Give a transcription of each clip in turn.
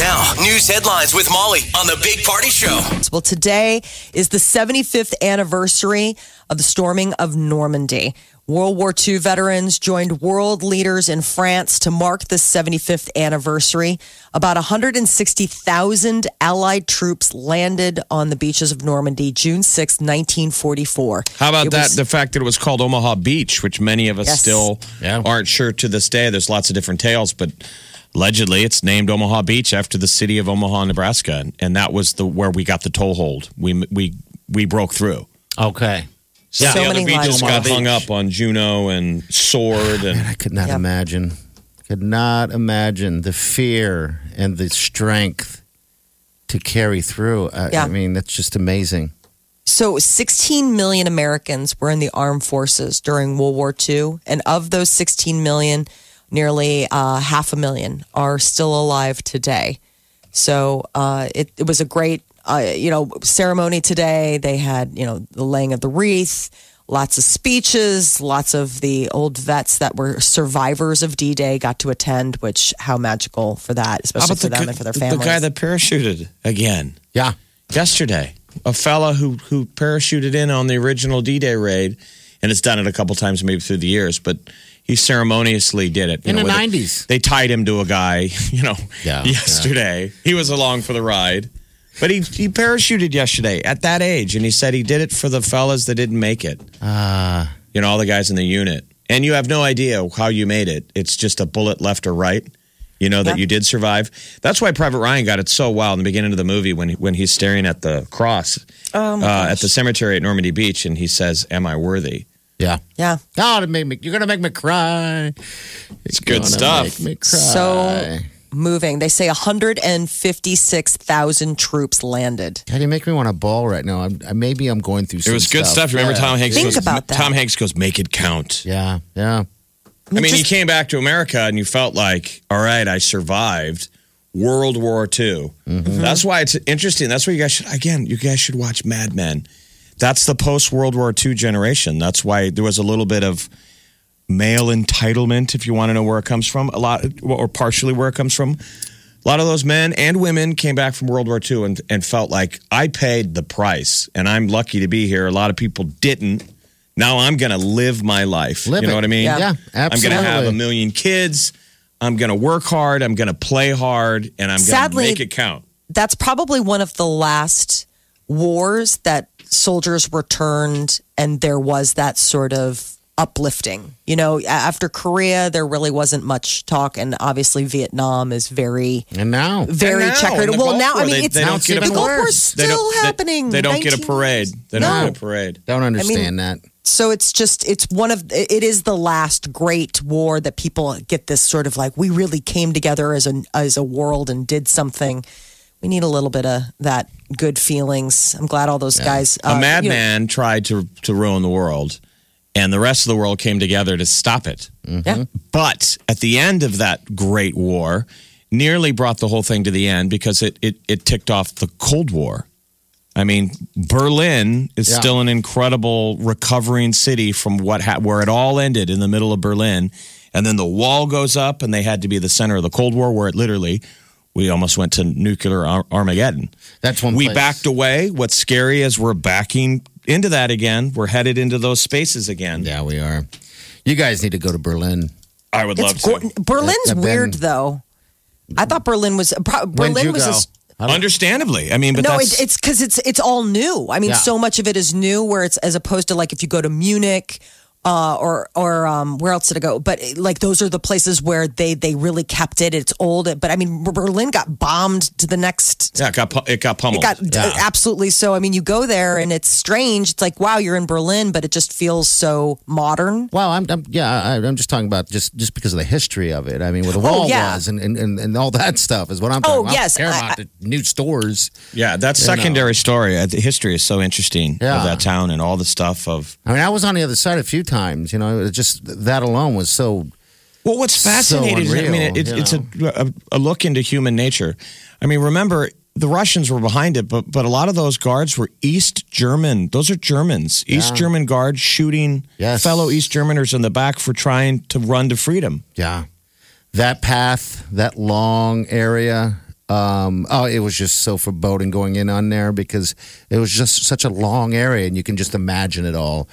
Now, news headlines with Molly on the Big Party Show. Well, today is the 75th anniversary of the storming of Normandy. World War II veterans joined world leaders in France to mark the 75th anniversary. About 160,000 Allied troops landed on the beaches of Normandy June 6, 1944. How about It that? was- the fact that it was called Omaha Beach, which many of us Yes. still Yeah. aren't sure to this day. There's lots of different tales, but allegedly it's named Omaha Beach after the city of Omaha, Nebraska, and, and that was the where we got the toehold. We we we broke through. Okay. So the other many beaches lives got lost. hung up on Juno and Sword, and I could not Yep. imagine. Could not imagine the fear and the strength to carry through. I, Yeah. I mean, that's just amazing. So, 16 million Americans were in the armed forces during World War II. And of those 16 million, nearly uh, half a million are still alive today. So, uh, it, it was a great, uh, you know, ceremony today. They had, you know, the laying of the wreath, lots of speeches, lots of the old vets that were survivors of D Day got to attend, which, how magical for that, especially for the, them and for their family. the guy that parachuted again Yeah. yesterday? A fella who who parachuted in on the original D-Day raid, and has done it a couple times maybe through the years, but he ceremoniously did it you In know, the 90s. They tied him to a guy, you know, Yeah, yesterday. He was along for the ride. But he, he parachuted yesterday at that age, and he said he did it for the fellas that didn't make it. Ah. You know, all the guys in the unit. And you have no idea how you made it. It's just a bullet left or right. You know that Yeah. you did survive. That's why Private Ryan got it so well in the beginning of the movie when when he's staring at the cross Oh, uh, at the cemetery at Normandy Beach, and he says, "Am I worthy?" Yeah. yeah. Oh, it made me, you're going to make me cry. It's good stuff. Make me cry. So moving. They say 156,000 troops landed. How do you make me want to bawl right now. I'm, I- maybe I'm going through It was good stuff. Remember Yeah. Tom Hanks? Think goes, about that. Tom Hanks goes, "Make it count." Yeah. Yeah. I mean, you just- came back to America and you felt like, all right, I survived World War II. Mm-hmm. That's why it's interesting. That's why you guys should, again, you guys should watch Mad Men. That's the post World War II generation. That's why there was a little bit of male entitlement, if you want to know where it comes from, a lot, or partially where it comes from. A lot of those men and women came back from World War II and, and felt like I paid the price and I'm lucky to be here. A lot of people didn't. Now I'm going to live my life. Live you know it. what I mean? Yeah. Yeah, I'm going to have a million kids. I'm going to work hard. I'm going to play hard, and I'm going to Sadly- make it count. That's probably one of the last wars that soldiers returned and there was that sort of uplifting. You know, after Korea, there really wasn't much talk. And obviously, Vietnam is very, And now. very And now, checkered. Well, now, War, I mean, they- it's they don't get a the Gulf parade. War's They still don't- they- happening. They, don't get a parade. They don't No. get a parade. Don't understand that. so it's just it's one of it is the last great war that people get this sort of like we really came together as a as a world and did something we need a little bit of that good feelings i'm glad all those guys a uh, you know- madman tried to to ruin the world, and the rest of the world came together to stop it. yeah But at the end of that great war, nearly brought the whole thing to the end because it it, it ticked off the Cold War. I mean, Berlin is Yeah. still an incredible recovering city from what ha- where it all ended in the middle of Berlin, and then the wall goes up, and they had to be the center of the Cold War, where it literally we almost went to nuclear Ar- Armageddon. That's one We place. backed away. What's scary is we're backing into that again. We're headed into those spaces again. Yeah, we are. You guys need to go to Berlin. I would love it's to. go- berlin's I've been- weird though i thought berlin was berlin you was a go? s- I Understandably, I mean, but no, that's, it, it's because it's it's all new. I mean, Yeah. so much of it is new. Where it's as opposed to like if you go to Munich uh, or or um, where else did it go? But like those are the places where they they really kept it. It's old, but I mean Berlin got bombed to the next. Yeah, it got it got It pummeled. got Yeah. absolutely so. I mean, you go there and it's strange. It's like wow, you're in Berlin, but it just feels so modern. Well, I'm, I'm yeah, I, I'm just talking about just just because of the history of it. I mean, where the wall Oh, yeah. was and, and, and, and all that stuff is what I'm talking Oh, about. yes, I don't care I- about the new stores. yeah, that You know. secondary story. uh, The history is so interesting Yeah. of that town and all the stuff of. I mean, I was on the other side a few times. You know, it just that alone was so. Well, what's So fascinating is, I mean, it, it's a, a, a look into human nature. I mean, remember, the Russians were behind it, but, but a lot of those guards were East German. Those are Germans. East German guards shooting Yes. fellow East Germaners in the back for trying to run to freedom. Yeah, that path, that long area. Um, oh, it was just so foreboding going in on there because it was just such a long area, and you can just imagine it all.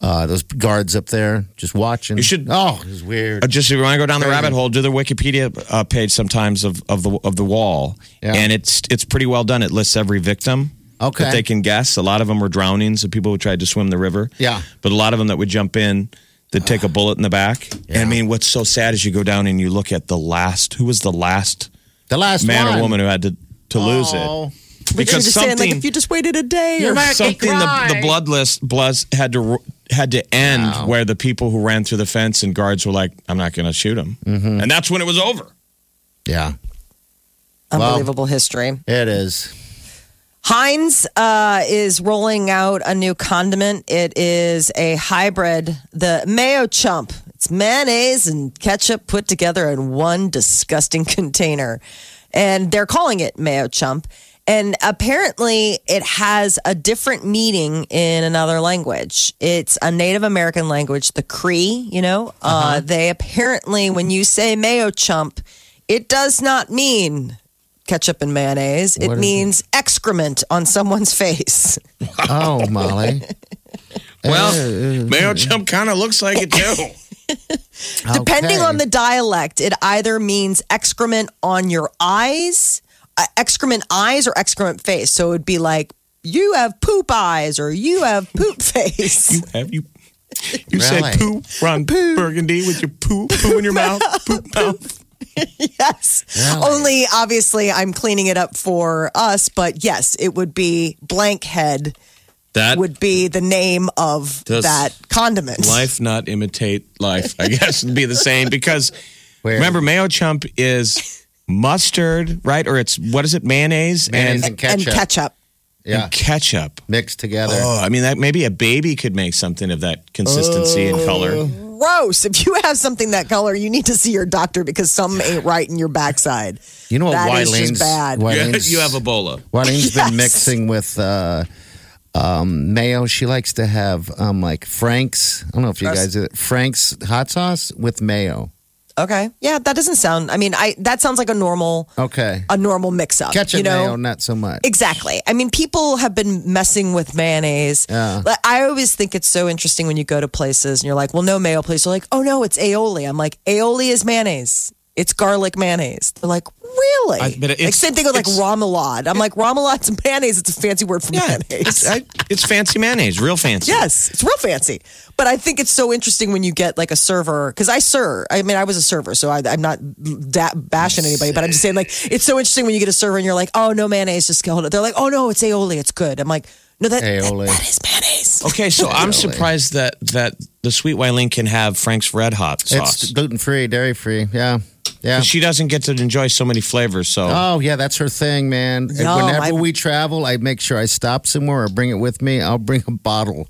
Uh, those guards up there just watching. You should- Oh, it was weird. Uh, just if you want to go down the rabbit hole, do the Wikipedia uh, page sometimes of, of the of the wall, Yeah. and it's it's pretty well done. It lists every victim Okay. that they can guess. A lot of them were drownings of people who tried to swim the river. Yeah. but a lot of them that would jump in, they'd take a bullet in the back. And I mean, what's so sad is you go down and you look at the last. Who was the last the last man one. or woman who had to to lose it? But you're Because just saying, like, if you just waited a day, or something the, the cry. blood had to had to end Wow. where the people who ran through the fence and guards were like, "I'm not going to shoot him," Mm-hmm. and that's when it was over. Yeah, unbelievable history. it is. Heinz uh, is rolling out a new condiment. It is a hybrid, the Mayochup. It's mayonnaise and ketchup put together in one disgusting container. And they're calling it Mayochup. And apparently, it has a different meaning in another language. It's a Native American language, the Cree, you know. Uh, they apparently, when you say Mayochup, it does not mean ketchup and mayonnaise. It What is it? means excrement on someone's face. Oh, Molly. Well, Mayochup kind of looks like it too. Depending Okay. on the dialect, it either means excrement on your eyes, uh, Uh, excrement eyes, or excrement face. So it would be like, you have poop eyes or you have poop face. you have you. You Really? said poo, Ron Burgundy, with your poop, poo in your mouth, poop mouth. yes. Only obviously I'm cleaning it up for us, but yes, it would be blank head That would be the name of that condiment. life not imitate life? I guess would be the same because Where- remember Mayochup is mustard, right? Or it's what is it? Mayonnaise, Mayonnaise and, and ketchup. And ketchup. yeah, and ketchup. mixed together. Oh, I mean that maybe a baby could make something of that consistency and color. Gross. If you have something that color, you need to see your doctor because something ain't right in your backside. You know what That is Wylene's just bad. You, Wylene's- you have Ebola. Wylene's been mixing with uh, um, mayo. She likes to have um, like Frank's. I don't know if you Gross. guys do it. Frank's hot sauce with mayo. Okay. Yeah, that doesn't sound. I mean, I that sounds like a normal Okay, a normal mix up. ketchup you know? mayo, not so much. Exactly. I mean, people have been messing with mayonnaise. Yeah. Like, I always think it's so interesting when you go to places and you're like, well, no mayo, please. They're like, oh, no, it's aioli. I'm like, aioli is mayonnaise. It's garlic mayonnaise. They're like, really? I- but like, same thing with like it's- remoulade. I'm like, remoulade's mayonnaise. It's a fancy word for Yeah, mayonnaise. it's, I, it's fancy mayonnaise, real fancy. Yes, it's real fancy. But I think it's so interesting when you get like a server because I serve. I mean, I was a server, so I, I'm not da- bashing anybody. But I'm just saying, like, it's so interesting when you get a server and you're like, oh no mayonnaise, just hold it. They're like, oh no, it's aioli, it's good. I'm like, no, that, that, that is mayonnaise. Okay, so I'm surprised that that the sweet Wileen can have Frank's Red Hot sauce. It's gluten free, dairy free. Yeah, yeah. She doesn't get to enjoy so many flavors. So Oh yeah, that's her thing, man. No, Whenever I- we travel, I make sure I stop somewhere or bring it with me. I'll bring a bottle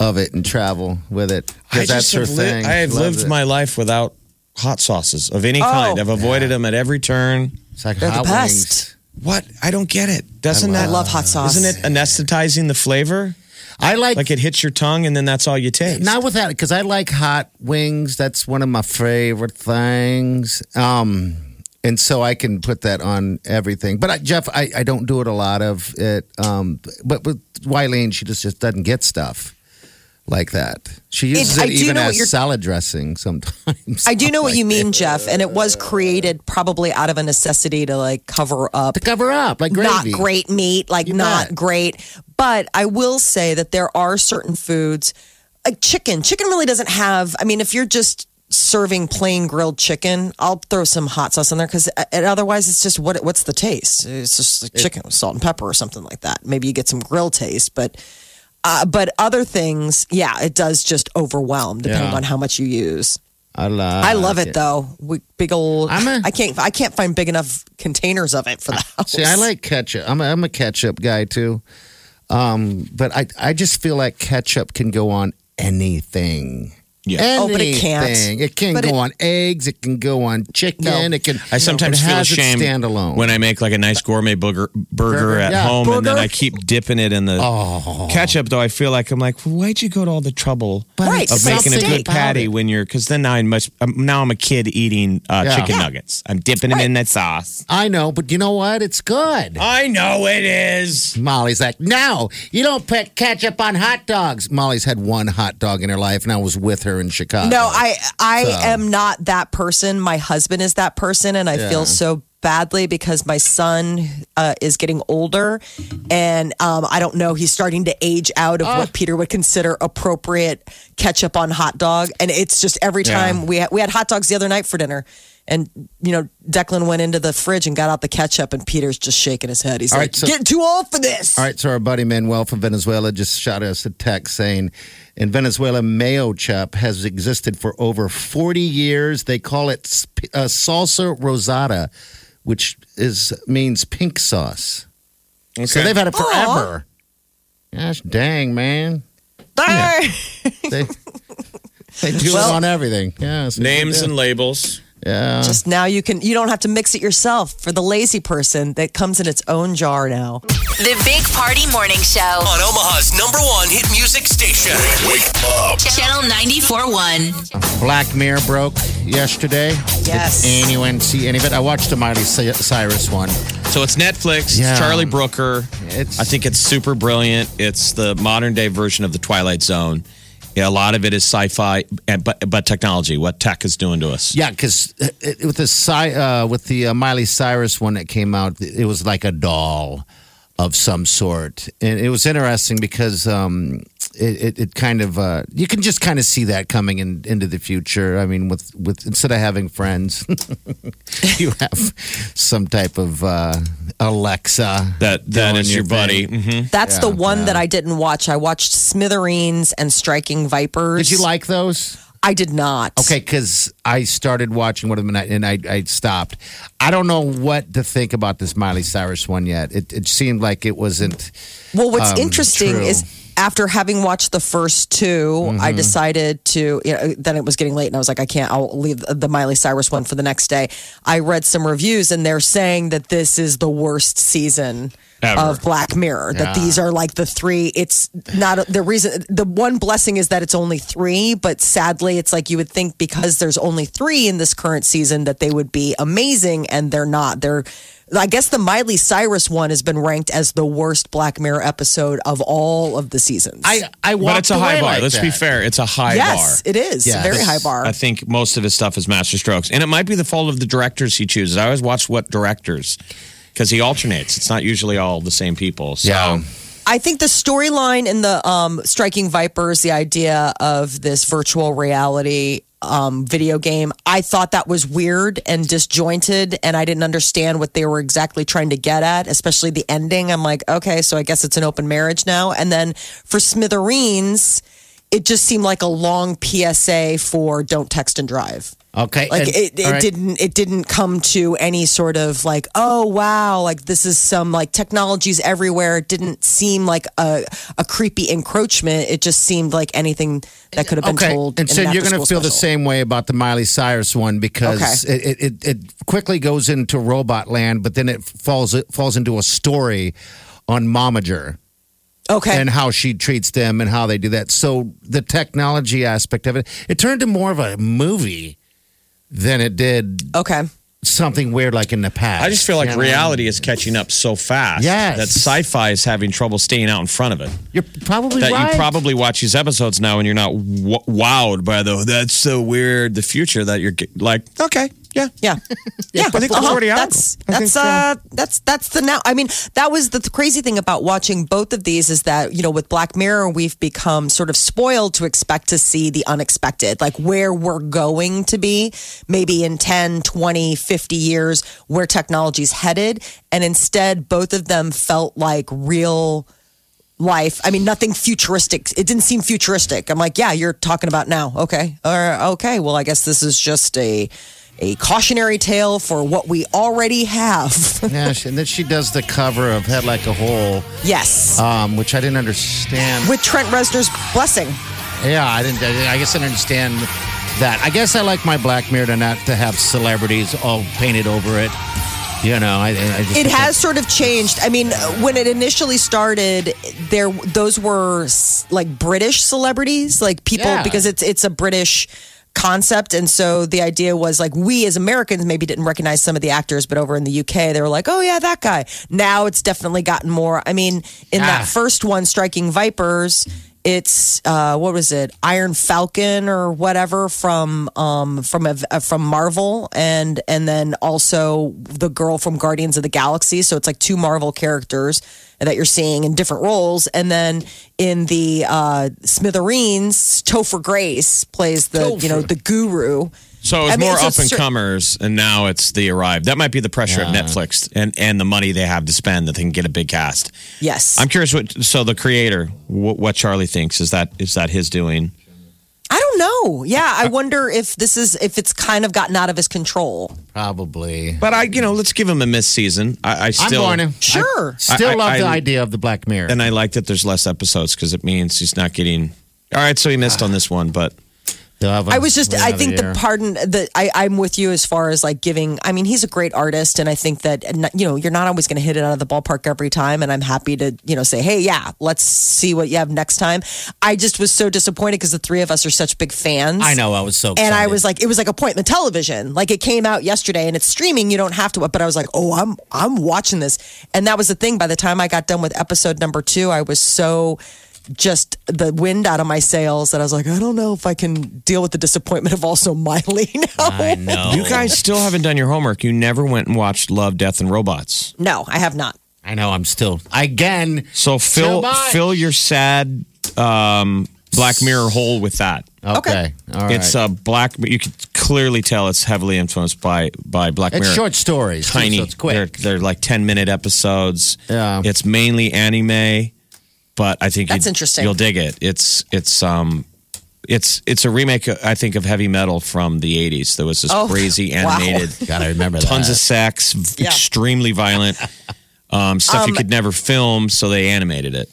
of it and travel with it because that's her have li- thing. I have lived it. my life without hot sauces of any kind. I've oh. avoided them at every turn. It's like They're the best. wings. What? I don't get it. Doesn't I that love hot sauce. Isn't it anesthetizing the flavor? I like, Like it hits your tongue and then that's all you taste. not with that because I like hot wings. That's one of my favorite things. Um, and so I can put that on everything. But I, Jeff, I, I don't do it a lot of it. Um, but with Wileen, she just just doesn't get stuff like that. She uses it, do even as salad dressing sometimes. I do know what Like you mean, Jeff, and it was created probably out of a necessity to like cover up to cover up like gravy. not great meat, like You not bet. great. But I will say that there are certain foods like chicken. Chicken really doesn't have. I mean, if you're just serving plain grilled chicken, I'll throw some hot sauce in there because uh, otherwise it's just what what's the taste? It's just like chicken with salt and pepper or something like that. Maybe you get some grill taste, but uh, but other things, yeah, it does just overwhelm depending Yeah. on how much you use. I love. I love it, though. We, big old. I'm a- I can't. I can't find big enough containers of it for the house. See, I like ketchup. I'm a, I'm a ketchup guy too. Um, but I I just feel like ketchup can go on anything. Yeah. Oh, but it can't. Anything. It can But go it- on eggs. It can go on chicken. No. It can. I sometimes it feel has ashamed standalone. when I make like a nice gourmet burger, burger Burger, at yeah. home, and then I keep dipping it in the Oh. ketchup. Though I feel like I'm like, why'd you go to all the trouble But Right, of it's like making a good patty when you're? Because then now I must. Um, now I'm a kid eating uh, Yeah. chicken Yeah. nuggets. I'm dipping them in that sauce. I know, but you know what? It's good. I know it is. Molly's like, no, you don't put ketchup on hot dogs. Molly's had one hot dog in her life, and I was with her in Chicago. No, I I So- am not that person. My husband is that person, and I Yeah. feel so badly because my son uh, is getting older, and um, I don't know. He's starting to age out of Ah. what Peter would consider appropriate ketchup on hot dog, and it's just every Yeah. time we had, we had hot dogs the other night for dinner. And you know, Declan went into the fridge and got out the ketchup, and Peter's just shaking his head. He's All like, right, so- "Getting too old for this." All right, so our buddy Manuel from Venezuela just shot us a text saying, in Venezuela, Mayochup has existed for over 40 years. They call it sp- uh, salsa rosada, which is means pink sauce. So they've had it forever. Gosh dang, man. Darn. They, they do Well- it on everything. Yeah, so names and labels. Yeah. Just now you can you don't have to mix it yourself for the lazy person that comes in its own jar now. The Big Party Morning Show. On Omaha's number one hit music station. Wake up. Channel 94.1. Black Mirror broke yesterday. Yes. Did anyone see any of it? I watched the Miley Cyrus one. So it's Netflix. Yeah. It's Charlie Brooker. It's- I think it's super brilliant. It's the modern day version of the Twilight Zone. Yeah, a lot of it is sci-fi, and, but but technology, what tech is doing to us. Yeah, because with the Cy- uh, with the uh, Miley Cyrus one that came out, it was like a doll of some sort, and it was interesting because um, it, it, it kind of uh, you can just kind of see that coming in, into the future. I mean, with with instead of having friends, you have some type of uh, Alexa That that doing is your buddy. thing. hmm That's the one yeah. that I didn't watch. I watched Smithereens and Striking Vipers. Did you like those? I did not. Okay, because I started watching one of them and I, and I, I stopped. I don't know what to think about this Miley Cyrus one yet. It, it seemed like it wasn't. Well, what's Um, interesting true. is after having watched the first 2 Mm-hmm. I decided to. You know, then it was getting late, and I was like, I can't. I'll leave the Miley Cyrus one for the next day. I read some reviews, and they're saying that this is the worst season. Ever. Of Black Mirror, that Yeah. these are like the three. It's not the reason. The one blessing is that it's only three, but sadly, it's like you would think because there's only three in this current season that they would be amazing, and they're not. They're I guess the Miley Cyrus one has been ranked as the worst Black Mirror episode of all of the seasons. I I But it's a high bar. like Let's be fair. It's a high yes, bar. it is Yes. very high bar. I think most of his stuff is master strokes, and it might be the fault of the directors he chooses. I always watch what directors because he alternates. It's not usually all the same people. So Yeah. I think the storyline in the um, Striking Vipers, the idea of this virtual reality um, video game, I thought that was weird and disjointed, and I didn't understand what they were exactly trying to get at, especially the ending. I'm like, okay, so I guess it's an open marriage now. And then for Smithereens, it just seemed like a long PSA for don't text and drive. Okay, Like and- it, it right. didn't it didn't come to any sort of like oh wow like this is some like technologies everywhere. It didn't seem like a a creepy encroachment. It just seemed like anything that could have been Okay, told. and so an you're going to after-school feel the same way about the Miley Cyrus one because Okay. it, it, it it quickly goes into robot land, but then it falls it falls into a story on Momager. Okay, and how she treats them and how they do that. So the technology aspect of it, it turned to more of a movie than it did okay. something weird like in the past. I just feel like You know? reality is catching up so fast Yes. that sci-fi is having trouble staying out in front of it. You're probably That right. you probably watch these episodes now and you're not w- wowed by the that's so weird the future that you're ge- like okay Yeah. Yeah. Yeah, I think that's already out. That's that's uh that's that's the now. I mean, that was the crazy thing about watching both of these is that you know with Black Mirror we've become sort of spoiled to expect to see the unexpected, like where we're going to be maybe in 10, 20, 50 years where technology's headed, and instead both of them felt like real life. I mean, nothing futuristic. It didn't seem futuristic. I'm like, yeah, you're talking about now. Okay. Or okay. Well, I guess this is just a a cautionary tale for what we already have. Yeah, she, and then she does the cover of Head Like a Hole, yes. um, which I didn't understand. With Trent Reznor's blessing. Yeah, I didn't. I guess I didn't understand that. I guess I like my Black Mirror to not to have celebrities all painted over it. You know, I, I It has sort of changed. I mean, when it initially started, there those were like British celebrities, like people Yeah. because it's it's a British concept and so the idea was like we as Americans maybe didn't recognize some of the actors but over in the UK they were like oh yeah that guy now it's definitely gotten more I mean in Ah. that first one striking vipers it's uh what was it? Iron Falcon or whatever from um from a, uh, from Marvel. And and then also the girl from Guardians of the Galaxy. So it's like two Marvel characters that you're seeing in different roles. And then in the uh Smithereens Topher Grace plays the you know the guru So it's I mean, more it's up and cer- comers, and now it's the arrived. That might be the pressure of Netflix and and the money they have to spend that they can get a big cast. yes I'm curious what. So the creator, what, what Charlie thinks is that is that his doing? I don't know yeah I wonder if this is if it's kind of gotten out of his control probably. But I, you know, let's give him a missed season. I, I I'm still going to. Sure. I still I- love the I- idea of the Black Mirror. and I like that there's less episodes because it means he's not getting. All right, so he missed on this one, but They'll have a- I was just, I think year. the pardon that I, I'm with you as far as like giving. I mean, he's a great artist, and I think that you know you're not always going to hit it out of the ballpark every time. And I'm happy to you know say, hey, yeah, let's see what you have next time. I just was so disappointed because the three of us are such big fans. I know. I was so. And I was like, it was like appointment television. Like it came out yesterday and it's streaming. You don't have to, but I was like, oh, I'm I'm watching this. And that was the thing. By the time I got done with episode number two, I was so just the wind out of my sails that I was like, I don't know if I can deal with the disappointment of also Miley now. I know. you guys still haven't done your homework. You never went and watched Love, Death, and Robots. No, I have not. I know. I'm still again. So fill fill your sad um, Black Mirror hole with that. Okay. All right. It's a black. You can clearly tell it's heavily influenced by by Black Mirror. It's Mirror. short stories. too, tiny. so it's quick. They're, they're like ten minute episodes. Yeah. It's mainly anime, but I think That's interesting. You'll dig it. It's it's um. It's it's a remake, I think, of Heavy Metal from the '80s. There was this Oh, crazy wow. animated, Gotta remember that. tons of sex, Yeah. extremely violent, um, stuff you could never film, so they animated it.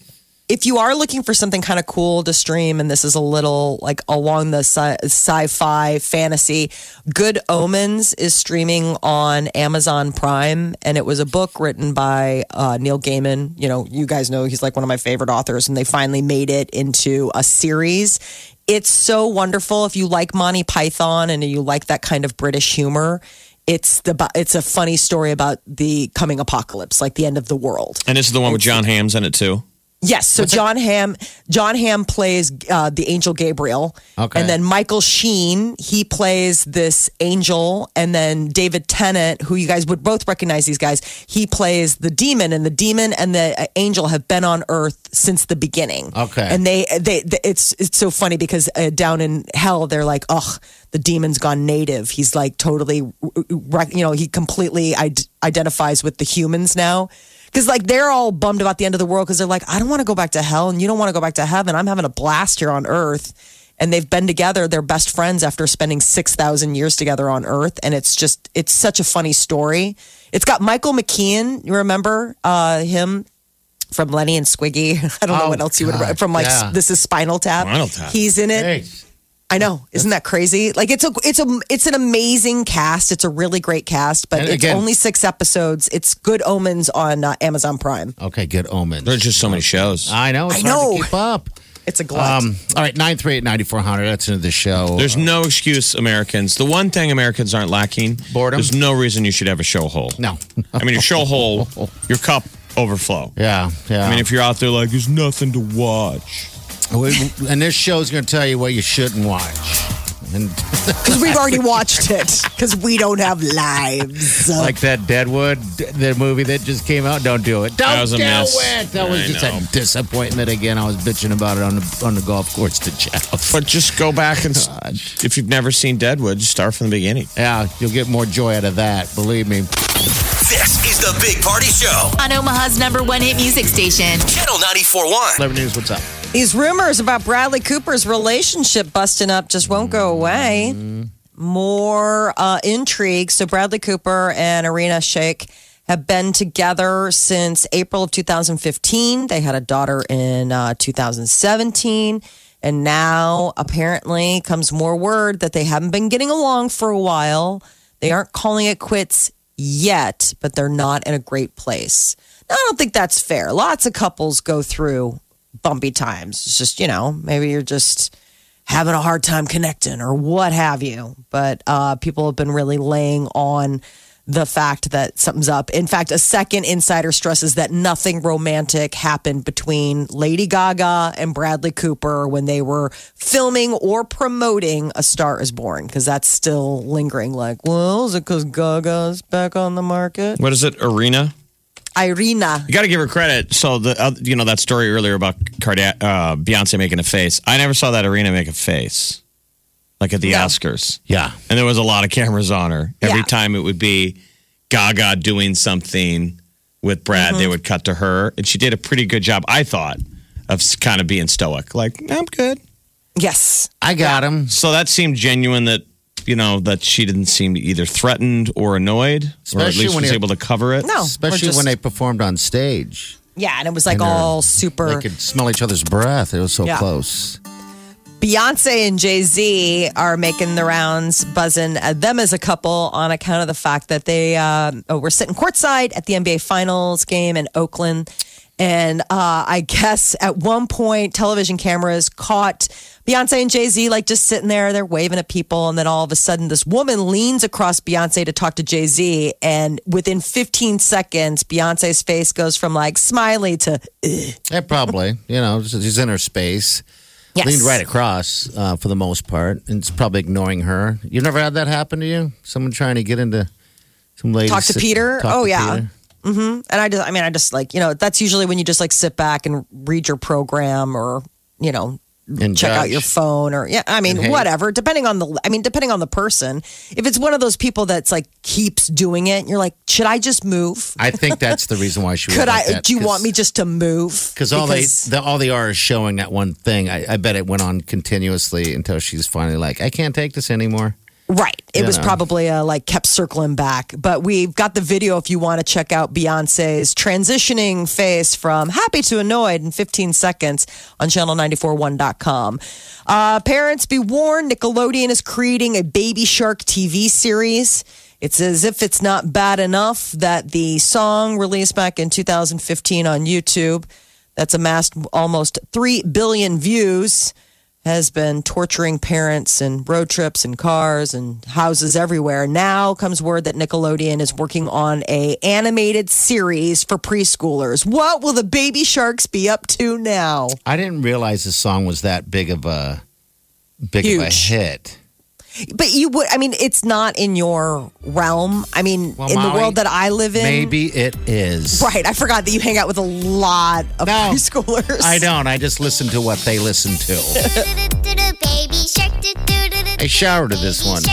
If you are looking for something kind of cool to stream, and this is a little like along the sci- sci-fi fantasy, Good Omens is streaming on Amazon Prime, and it was a book written by uh, Neil Gaiman. You know, you guys know he's like one of my favorite authors, and they finally made it into a series. It's so wonderful if you like Monty Python and you like that kind of British humor. It's the it's a funny story about the coming apocalypse, like the end of the world. And this is the one with Jon Hamm's in it too. Yes. So Jon Hamm, Jon Hamm plays uh, the angel Gabriel, Okay. and then Michael Sheen he plays this angel, and then David Tennant, who you guys would both recognize these guys, he plays the demon, and the demon and the uh, angel have been on Earth since the beginning. Okay. and they they, they it's it's so funny because uh, down in hell they're like, ugh, the demon's gone native. He's like totally, rec- you know, he completely id- identifies with the humans now. Because like they're all bummed about the end of the world because they're like, I don't want to go back to hell, and you don't want to go back to heaven. I'm having a blast here on Earth, and they've been together. They're best friends after spending six thousand years together on Earth, and it's just it's such a funny story. It's got Michael McKean. You remember uh, him from Lenny and Squiggy? I don't know Oh, what else you would from like yeah. this is Spinal Tap. Spinal Tap. He's in it. I know, isn't that crazy? Like it's a it's a it's an amazing cast. It's a really great cast, but And it's again- only six episodes. It's Good Omens on uh, Amazon Prime. Okay, good omens. There's just so many shows. I know. It's I hard know. to keep up. It's a glut. Um, all right, 938 9400. That's into the show. There's no excuse, Americans. The one thing Americans aren't lacking Boredom? There's no reason you should have a show hole. no. I mean, your show hole, your cup overflow. Yeah, yeah. I mean, if you're out there like, there's nothing to watch. We- and this show is going to tell you what you shouldn't watch. and Because we've already watched it. Because we don't have lives. like that Deadwood, the movie that just came out. Don't do it. Don't That was a do mess. it. That was I just know. a disappointment again. I was bitching about it on the on the golf course to Jeff. But just go back and, s- if you've never seen Deadwood, just start from the beginning. Yeah, you'll get more joy out of that. Believe me. This is the Big Party Show. On Omaha's number one hit music station. Channel 94.1. 11 News, what's up? These rumors about Bradley Cooper's relationship busting up just won't go away. More uh, intrigue. So, Bradley Cooper and Arena Shayk have been together since April of 2015. They had a daughter in uh, 2017. And now, apparently, comes more word that they haven't been getting along for a while. They aren't calling it quits yet, but they're not in a great place. Now, I don't think that's fair. Lots of couples go through bumpy times. It's just, you know, maybe you're just having a hard time connecting or what have you. But uh, people have been really laying on the fact that something's up. In fact, a second insider stresses that nothing romantic happened between Lady Gaga and Bradley Cooper when they were filming or promoting A Star is Born, because that's still lingering. Like, well, is it because Gaga's back on the market? What is it? Arena? Irina. You got to give her credit. So the uh, you know that story earlier about Carda- uh, Beyonce making a face. I never saw that Arena make a face, like at the No. Oscars. Yeah. And there was a lot of cameras on her. Every Yeah. time it would be Gaga doing something with Brad, Mm-hmm. they would cut to her, and she did a pretty good job, I thought, of kind of being stoic. Like I'm good. Yes. I got him. So that seemed genuine. That you know that she didn't seem either threatened or annoyed, or at least when was you're- able to cover it. No. Especially just- when they performed on stage. Yeah, and it was like all super. They could smell each other's breath. It was so Yeah. close. Beyonce and Jay Z are making the rounds, buzzing at them as a couple on account of the fact that they uh, were sitting courtside at the NBA Finals game in Oakland. And uh, I guess at one point, television cameras caught Beyonce and Jay Z like just sitting there, they're waving at people. And then all of a sudden, this woman leans across Beyonce to talk to Jay Z. And within 15 seconds, Beyonce's face goes from like smiley to, Yeah, probably. you know, she's in her space. yes. Leaned right across uh, for the most part, and it's probably ignoring her. You've never had that happen to you? Someone trying to get into some lady. Talk to Peter? talk Oh, to yeah. Peter? Mm-hmm. And I just, I mean, I just like, you know, that's usually when you just like sit back and read your program or, you know, And check out your phone or, yeah, I mean, And hate. whatever, depending on the, I mean, depending on the person. If it's one of those people that's like keeps doing it, you're like, should I just move? I think that's the reason why she. Could I, that, do you want me just to move? Because all they, the, all they are is showing that one thing. I, I bet it went on continuously until she's finally like, I can't take this anymore. Right. It You was know. probably uh, like kept circling back. But we've got the video if you want to check out Beyonce's transitioning face from happy to annoyed in 15 seconds on channel941.com. Uh, parents, be warned Nickelodeon is creating a Baby Shark TV series. It's as if it's not bad enough that the song released back in 2015 on YouTube that's amassed almost 3 billion views has been torturing parents and road trips and cars and houses everywhere. Now comes word that Nickelodeon is working on a animated series for preschoolers. What will the baby sharks be up to now? I didn't realize the song was that big of a big of a hit. But you would I mean it's not in your realm. I mean Well, in the Molly, world that I live in. Maybe it is. Right, I forgot that you hang out with a lot of No, preschoolers. I don't. I just listen to what they listen to. Baby shark, I showered to this one.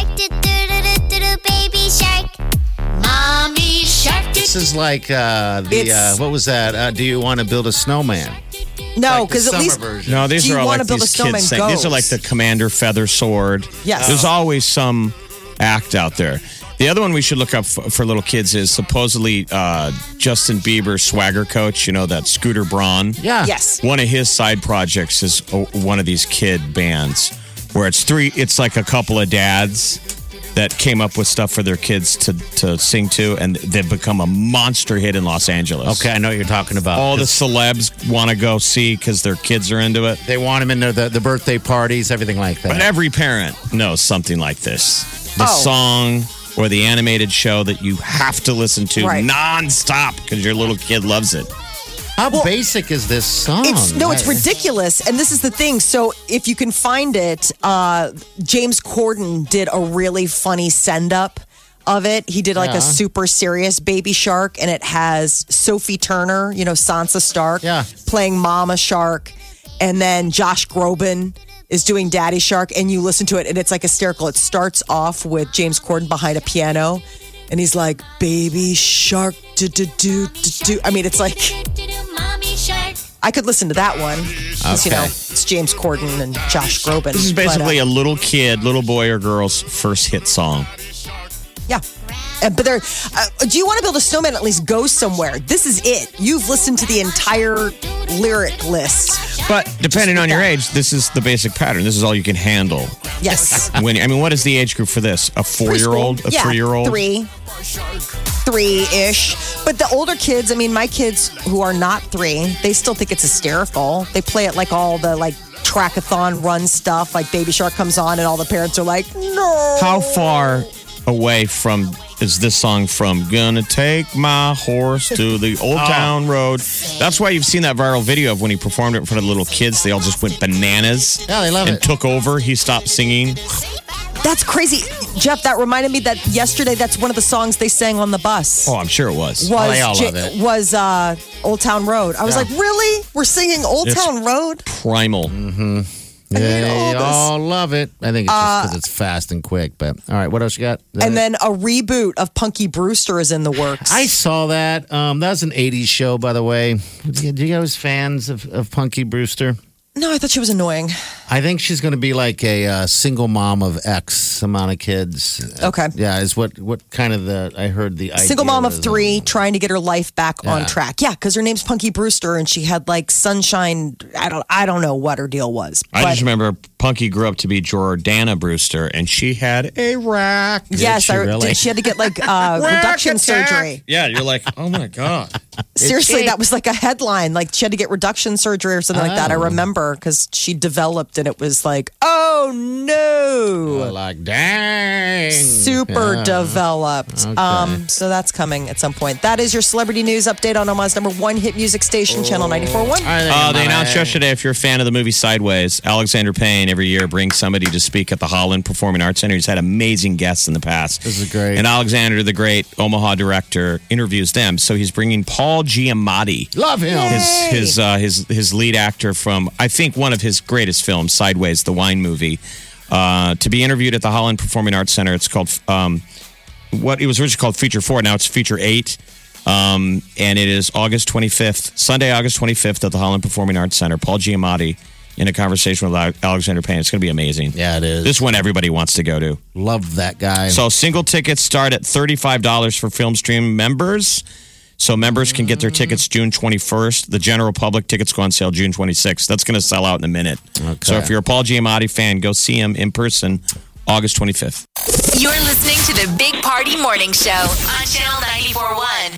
Mommy shark. This is like uh, the uh, what was that? Uh, do you want to build a snowman? No, Like because at least version. No, these Do you are all wanna like build a these snowman kids saying. These are like the Commander Feather Sword. Yes. There's always some act out there. The other one we should look up for, for little kids is supposedly uh, Justin Bieber's swagger coach. You know that Scooter Braun. Yeah. yes. One of his side projects is uh, one of these kid bands where it's three. It's like a couple of dads that came up with stuff for their kids to to sing to, and they've become a monster hit in Los Angeles. Okay, I know what you're talking about. All the celebs want to go see because their kids are into it. they want them in the, the birthday parties, everything like that. But every parent knows something like this. The Oh. song or the animated show that you have to listen to Right. nonstop because your little kid loves it. How basic is this song? It's no, it's ridiculous. And this is the thing. So if you can find it, uh, James Corden did a really funny send up of it. He did like Yeah. a super serious baby shark, and it has Sophie Turner, you know, Sansa Stark, Yeah. playing Mama Shark, and then Josh Groban is doing Daddy Shark, and you listen to it, and it's like hysterical. It starts off with James Corden behind a piano. And he's like, baby shark, do, do, do, do, do. I mean, it's like. I could listen to that one. 'Cause, You Okay. know, it's James Corden and Josh Groban. This is But, uh, basically a little kid, little boy or girl's first hit song. yeah. Uh, but there, uh, do you want to build a snowman? At least go somewhere. This is it. You've listened to the entire lyric list. But depending on your age, this is the basic pattern. This is all you can handle. Yes. When I mean, what is the age group for this? A four-year-old, a yeah, three-year-old? three, three-ish. But the older kids, I mean, my kids who are not three, they still think it's hysterical. They play it like all the like trackathon run stuff. Like Baby Shark comes on, and all the parents are like, "No." How far away from is this song from? Gonna take my horse to the old Oh. town road. That's why you've seen that viral video of when he performed it in front of the little kids. They all just went bananas. Yeah, they love and it. took over. He stopped singing. That's crazy, Jeff. That reminded me that yesterday. That's one of the songs they sang on the bus. Oh, I'm sure it was. was they all Ja- love it. was uh, Old Town Road. I was Yeah. like, really? We're singing Old It's- Town Road? Primal. Yeah, they all love it. I think it's just because it's fast and quick. But all right, what else you got? And then a reboot of Punky Brewster is in the works. I saw that. Um, that was an '80s show, by the way. Do you guys fans of, of Punky Brewster? no, I thought she was annoying. I think she's going to be like a uh, single mom of X amount of kids. Okay. Yeah, is what what kind of the I heard the Single idea mom of was. three, trying to get her life back Yeah. on track. Yeah, because her name's Punky Brewster, and she had like sunshine. I don't, I don't know what her deal was. I just remember Punky grew up to be Jordana Brewster, and she had a rack. yes, she I, really? she had to get like uh, reduction surgery. Yeah, you're like, oh my god. Seriously, that was like a headline. Like she had to get reduction surgery or something like that. I Oh. remember because she developed, and it was like, oh no. like dang, super Yeah. developed. Um, so that's coming at some point. That is your celebrity news update on Omaha's number one hit music station, Channel 94.1. All right, Uh, they announced yesterday if you're a fan of the movie Sideways, Alexander Payne every year brings somebody to speak at the Holland Performing Arts Center. He's had amazing guests in the past. This is great. And Alexander, the great Omaha director, interviews them. So he's bringing Paul Giamatti. Love him. His his uh, his his lead actor from I think one of his greatest films, Sideways, the wine movie, uh, to be interviewed at the Holland Performing Arts Center. It's called um, what it was originally called Feature Four. Now it's Feature Eight, um, and it is August 25th, Sunday, August 25th at the Holland Performing Arts Center. Paul Giamatti in a conversation with Alexander Payne. It's going to be amazing. Yeah, it is. This one everybody wants to go to. Love that guy. So single tickets start at $35 for Filmstream members. So members can get their mm-hmm. tickets June 21st. The general public tickets go on sale June 26th. That's going to sell out in a minute. So if you're a Paul Giamatti fan, go see him in person August 25th. You're listening to the Big Party Morning Show on Channel 94.1.